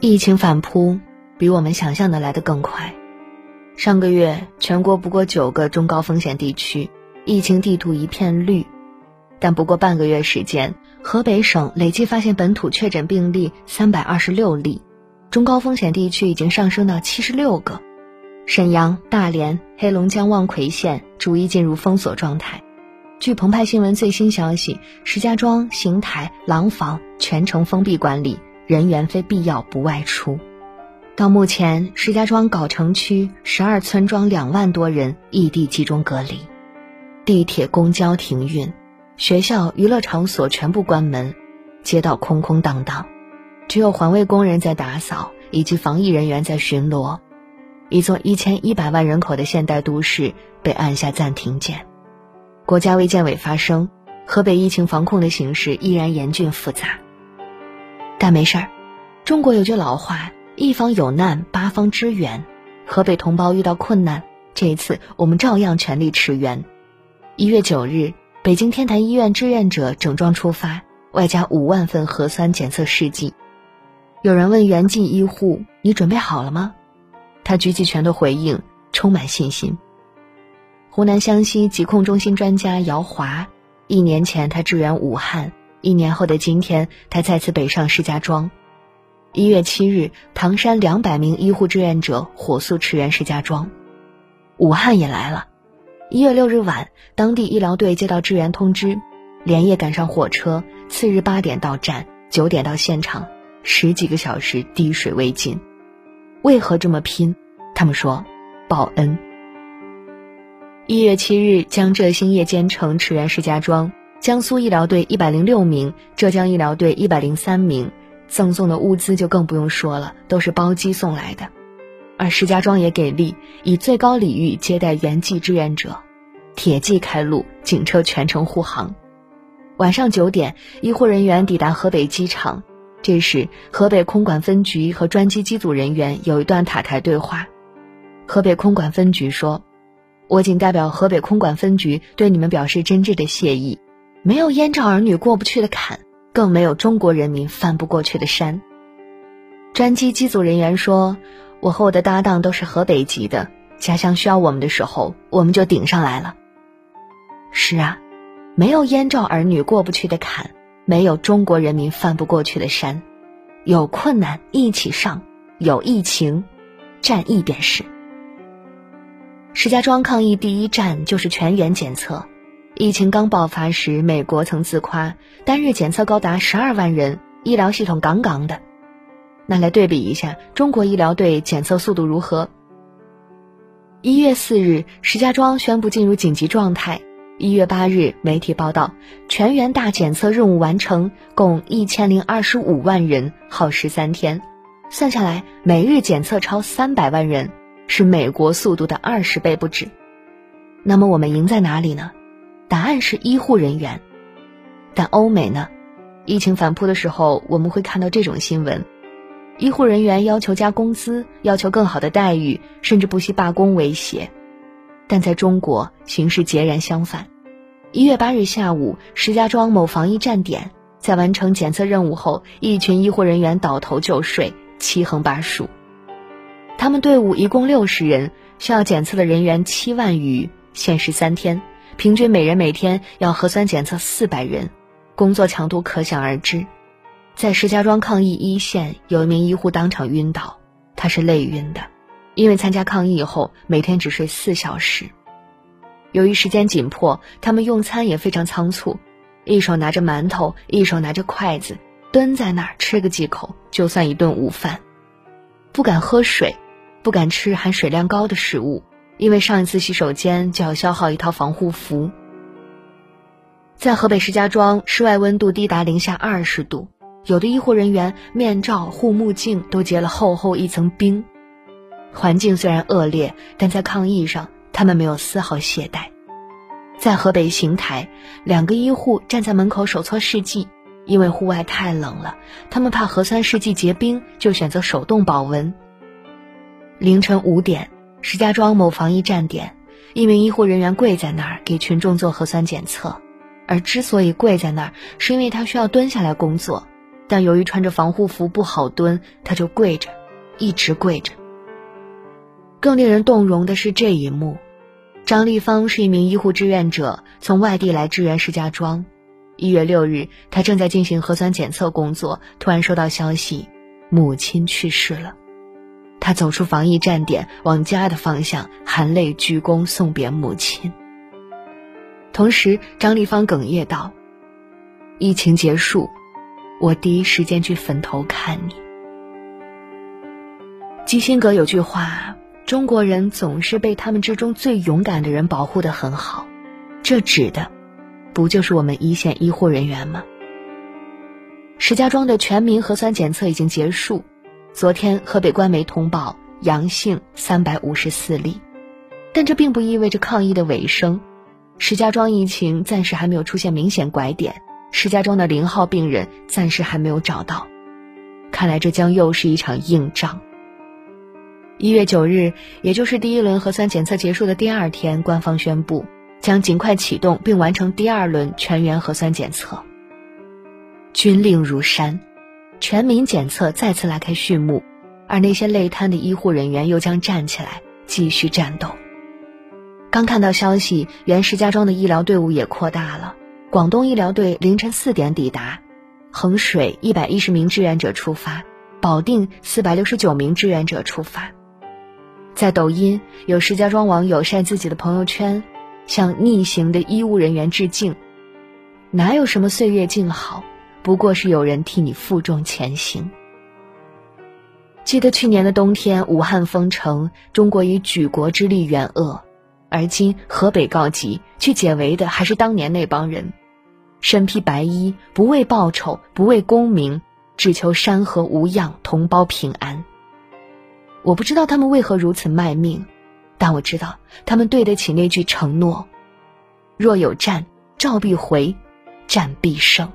疫情反扑比我们想象的来得更快。上个月，全国不过九个中高风险地区，疫情地图一片绿。但不过半个月时间，河北省累计发现本土确诊病例三百二十六例，中高风险地区已经上升到七十六个。沈阳、大连、黑龙江望奎县逐一进入封锁状态。据澎湃新闻最新消息，石家庄、邢台、廊坊全程封闭管理。人员非必要不外出。到目前，石家庄藁城区十二村庄两万多人异地集中隔离，地铁、公交停运，学校、娱乐场所全部关门，街道空空荡荡，只有环卫工人在打扫，以及防疫人员在巡逻。一座一千一百万人口的现代都市被按下暂停键。国家卫健委发声：河北疫情防控的形势依然严峻复杂。但没事儿，中国有句老话：“一方有难，八方支援。”河北同胞遇到困难，这一次我们照样全力驰援。一月九日，北京天坛医院志愿者整装出发，外加五万份核酸检测试剂。有人问援济医护：“你准备好了吗？”他举起拳头回应：“充满信心。”湖南湘西疾控中心专家姚华，一年前他支援武汉。一年后的今天，他再次北上石家庄。一月七日，唐山两百名医护志愿者火速驰援石家庄。武汉也来了。一月六日晚，当地医疗队接到支援通知，连夜赶上火车，次日八点到站，九点到现场，十几个小时滴水未进。为何这么拼？他们说，报恩。一月七日，江浙兴业兼程驰援石家庄。江苏医疗队一百零六名，浙江医疗队一百零三名，赠送的物资就更不用说了，都是包机送来的。而石家庄也给力，以最高礼遇接待援济志愿者，铁骑开路，警车全程护航。晚上九点，医护人员抵达河北机场，这时河北空管分局和专机机组人员有一段塔台对话。河北空管分局说：“我谨代表河北空管分局对你们表示真挚的谢意。”没有燕赵儿女过不去的坎，更没有中国人民翻不过去的山。专机机组人员说：“我和我的搭档都是河北籍的，家乡需要我们的时候，我们就顶上来了。”是啊，没有燕赵儿女过不去的坎，没有中国人民翻不过去的山，有困难一起上，有疫情，战役便是。石家庄抗疫第一站就是全员检测。疫情刚爆发时，美国曾自夸单日检测高达十二万人，医疗系统杠杠的。那来对比一下，中国医疗队检测速度如何？一月四日，石家庄宣布进入紧急状态。一月八日，媒体报道全员大检测任务完成，共一千零二十五万人，耗时三天，算下来每日检测超三百万人，是美国速度的二十倍不止。那么我们赢在哪里呢？答案是医护人员，但欧美呢？疫情反扑的时候，我们会看到这种新闻：医护人员要求加工资，要求更好的待遇，甚至不惜罢工威胁。但在中国，形势截然相反。一月八日下午，石家庄某防疫站点，在完成检测任务后，一群医护人员倒头就睡，七横八竖。他们队伍一共六十人，需要检测的人员七万余，限时三天。平均每人每天要核酸检测四百人，工作强度可想而知。在石家庄抗疫一线，有一名医护当场晕倒，他是累晕的，因为参加抗疫后每天只睡四小时。由于时间紧迫，他们用餐也非常仓促，一手拿着馒头，一手拿着筷子，蹲在那儿吃个几口就算一顿午饭，不敢喝水，不敢吃含水量高的食物。因为上一次洗手间就要消耗一套防护服。在河北石家庄，室外温度低达零下二十度，有的医护人员面罩、护目镜都结了厚厚一层冰。环境虽然恶劣，但在抗疫上，他们没有丝毫懈怠。在河北邢台，两个医护站在门口手搓试剂，因为户外太冷了，他们怕核酸试剂结冰，就选择手动保温。凌晨五点。石家庄某防疫站点，一名医护人员跪在那儿给群众做核酸检测，而之所以跪在那儿，是因为他需要蹲下来工作，但由于穿着防护服不好蹲，他就跪着，一直跪着。更令人动容的是这一幕：张丽芳是一名医护志愿者，从外地来支援石家庄。一月六日，他正在进行核酸检测工作，突然收到消息，母亲去世了。他走出防疫站点，往家的方向，含泪鞠躬送别母亲。同时，张丽芳哽咽道：“疫情结束，我第一时间去坟头看你。”基辛格有句话：“中国人总是被他们之中最勇敢的人保护得很好。”这指的，不就是我们一线医护人员吗？石家庄的全民核酸检测已经结束。昨天，河北官媒通报阳性三百五十四例，但这并不意味着抗疫的尾声。石家庄疫情暂时还没有出现明显拐点，石家庄的零号病人暂时还没有找到，看来这将又是一场硬仗。一月九日，也就是第一轮核酸检测结束的第二天，官方宣布将尽快启动并完成第二轮全员核酸检测。军令如山。全民检测再次拉开序幕，而那些累瘫的医护人员又将站起来继续战斗。刚看到消息，原石家庄的医疗队伍也扩大了。广东医疗队凌晨四点抵达，衡水一百一十名志愿者出发，保定四百六十九名志愿者出发。在抖音，有石家庄网友晒自己的朋友圈，向逆行的医务人员致敬。哪有什么岁月静好？不过是有人替你负重前行。记得去年的冬天，武汉封城，中国以举国之力援鄂，而今河北告急，去解围的还是当年那帮人，身披白衣，不为报酬，不为功名，只求山河无恙，同胞平安。我不知道他们为何如此卖命，但我知道他们对得起那句承诺：若有战，召必回，战必胜。